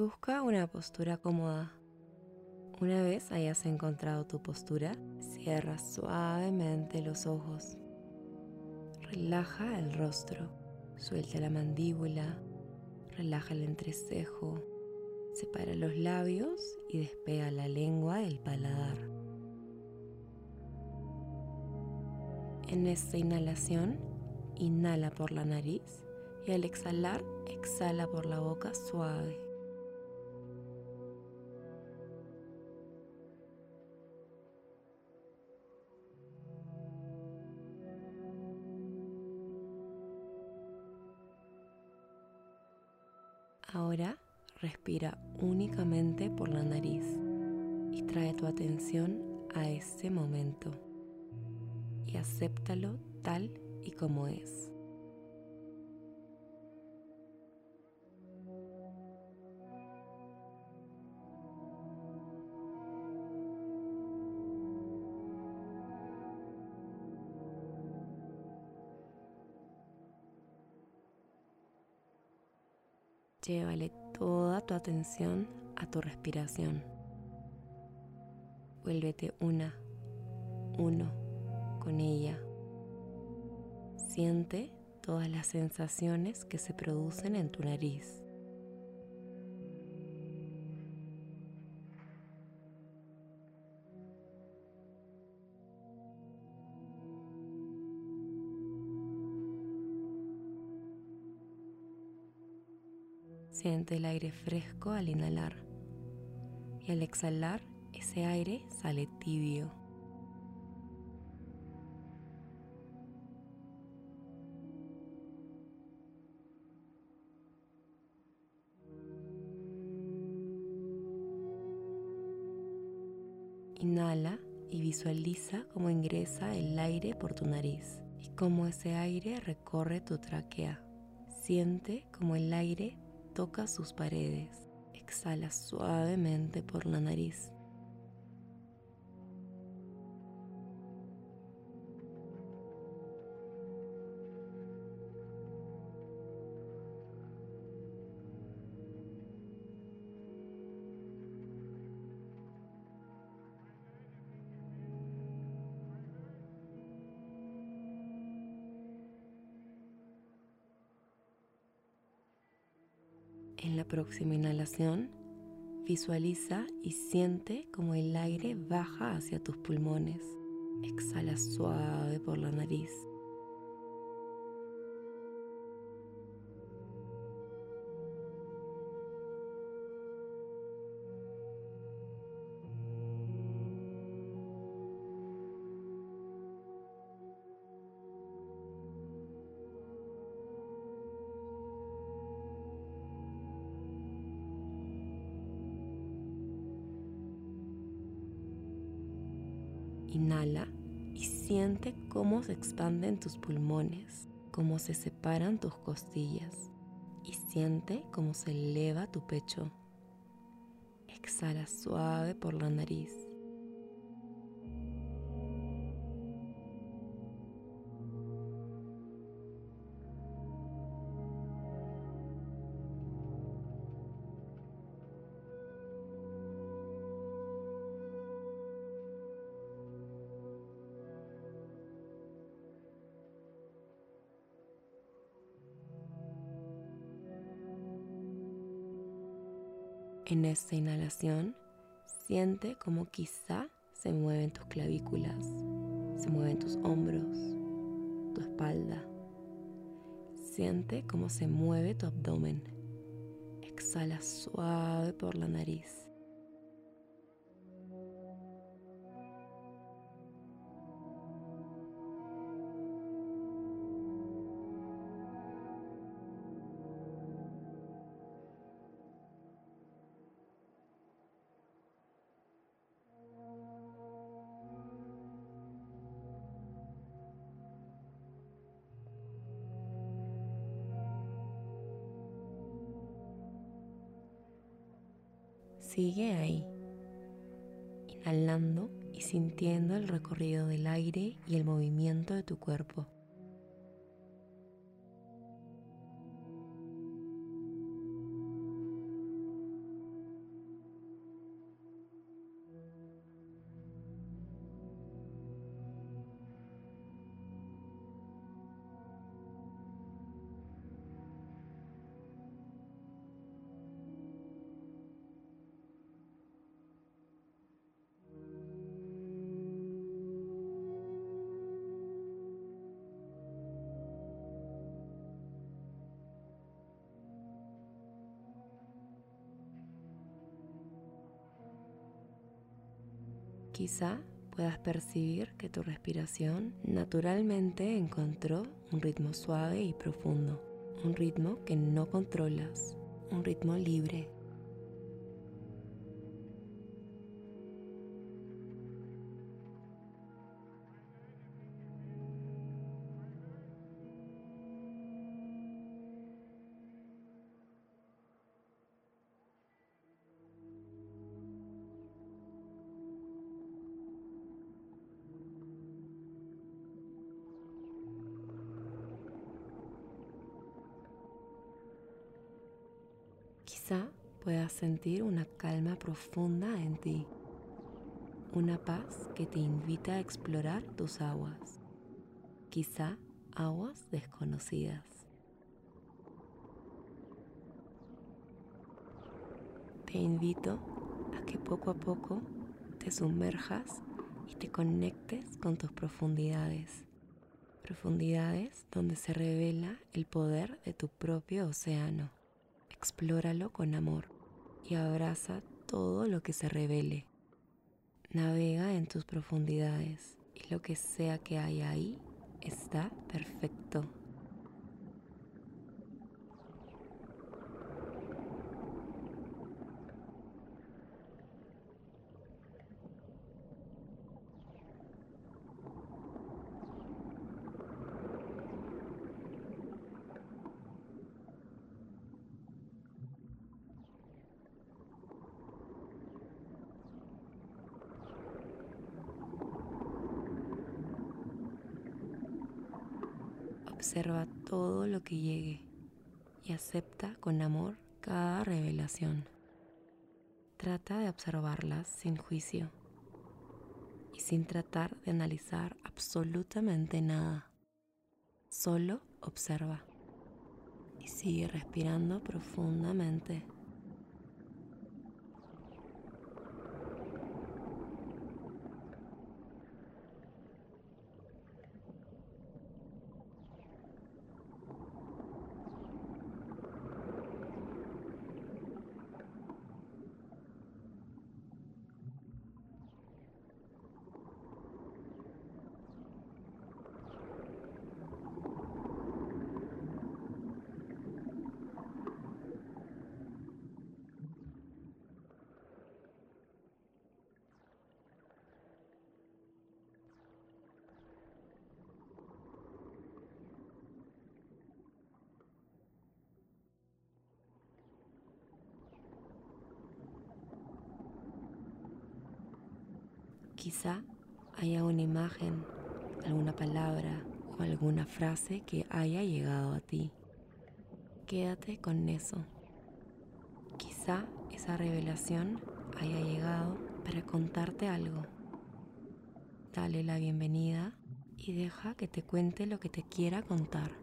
Busca una postura cómoda. Una vez hayas encontrado tu postura, cierra suavemente los ojos. Relaja el rostro, suelta la mandíbula, relaja el entrecejo, separa los labios y despega la lengua del paladar. En esta inhalación, inhala por la nariz y al exhalar, exhala por la boca suave. Ahora respira únicamente por la nariz y trae tu atención a este momento y acéptalo tal y como es. Llévale toda tu atención a tu respiración. Vuélvete una, uno con ella. Siente todas las sensaciones que se producen en tu nariz. Siente el aire fresco al inhalar y al exhalar ese aire sale tibio. Inhala y visualiza cómo ingresa el aire por tu nariz y cómo ese aire recorre tu tráquea. Siente cómo el aire toca sus paredes. Exhala suavemente por la nariz. En la próxima inhalación, visualiza y siente como el aire baja hacia tus pulmones. Exhala suave por la nariz. Inhala y siente cómo se expanden tus pulmones, cómo se separan tus costillas y siente cómo se eleva tu pecho. Exhala suave por la nariz. En esta inhalación, siente como quizá se mueven tus clavículas, se mueven tus hombros, tu espalda. Siente cómo se mueve tu abdomen. Exhala suave por la nariz. Sigue ahí, inhalando y sintiendo el recorrido del aire y el movimiento de tu cuerpo. Quizá puedas percibir que tu respiración naturalmente encontró un ritmo suave y profundo, un ritmo que no controlas, un ritmo libre Quizá puedas sentir una calma profunda en ti, una paz que te invita a explorar tus aguas, quizá aguas desconocidas. Te invito a que poco a poco te sumerjas y te conectes con tus profundidades, profundidades donde se revela el poder de tu propio océano explóralo con amor y abraza todo lo que se revele. Navega en tus profundidades y lo que sea que haya ahí está perfecto. Observa todo lo que llegue y acepta con amor cada revelación. Trata de observarlas sin juicio y sin tratar de analizar absolutamente nada. Solo observa y sigue respirando profundamente. Quizá haya una imagen, alguna palabra o alguna frase que haya llegado a ti. Quédate con eso. Quizá esa revelación haya llegado para contarte algo. Dale la bienvenida y deja que te cuente lo que te quiera contar.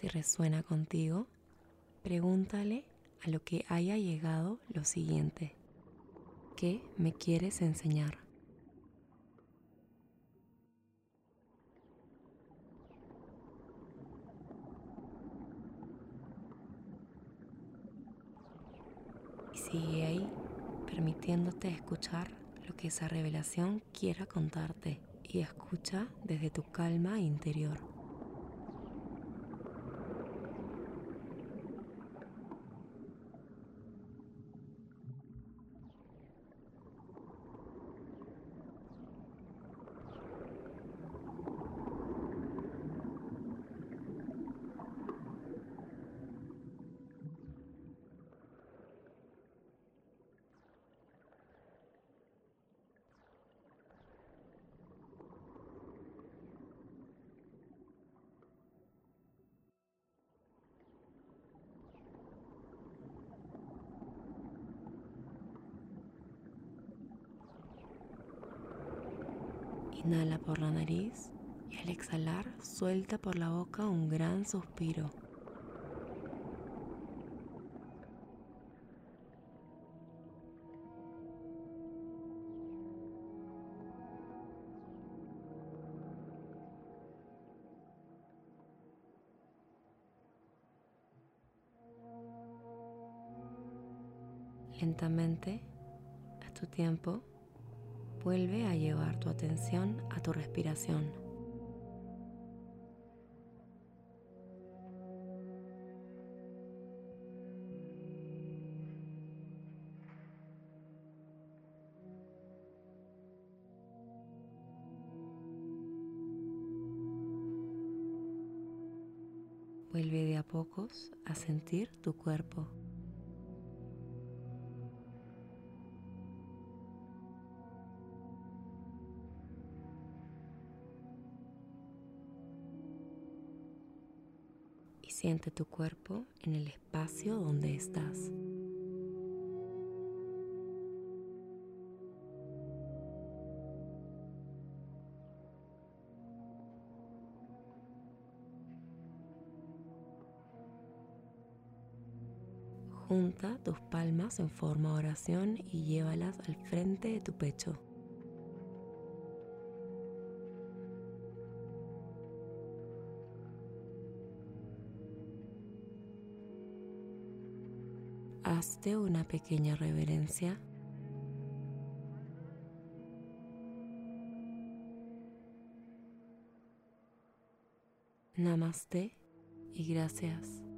Si resuena contigo, pregúntale a lo que haya llegado lo siguiente. ¿Qué me quieres enseñar? Y sigue ahí, permitiéndote escuchar lo que esa revelación quiera contarte y escucha desde tu calma interior. Inhala por la nariz y al exhalar suelta por la boca un gran suspiro. Lentamente, a tu tiempo, vuelve a llevar tu atención a tu respiración. Vuelve de a pocos a sentir tu cuerpo. Siente tu cuerpo en el espacio donde estás. Junta tus palmas en forma de oración y llévalas al frente de tu pecho. Hazte una pequeña reverencia. Namaste y gracias.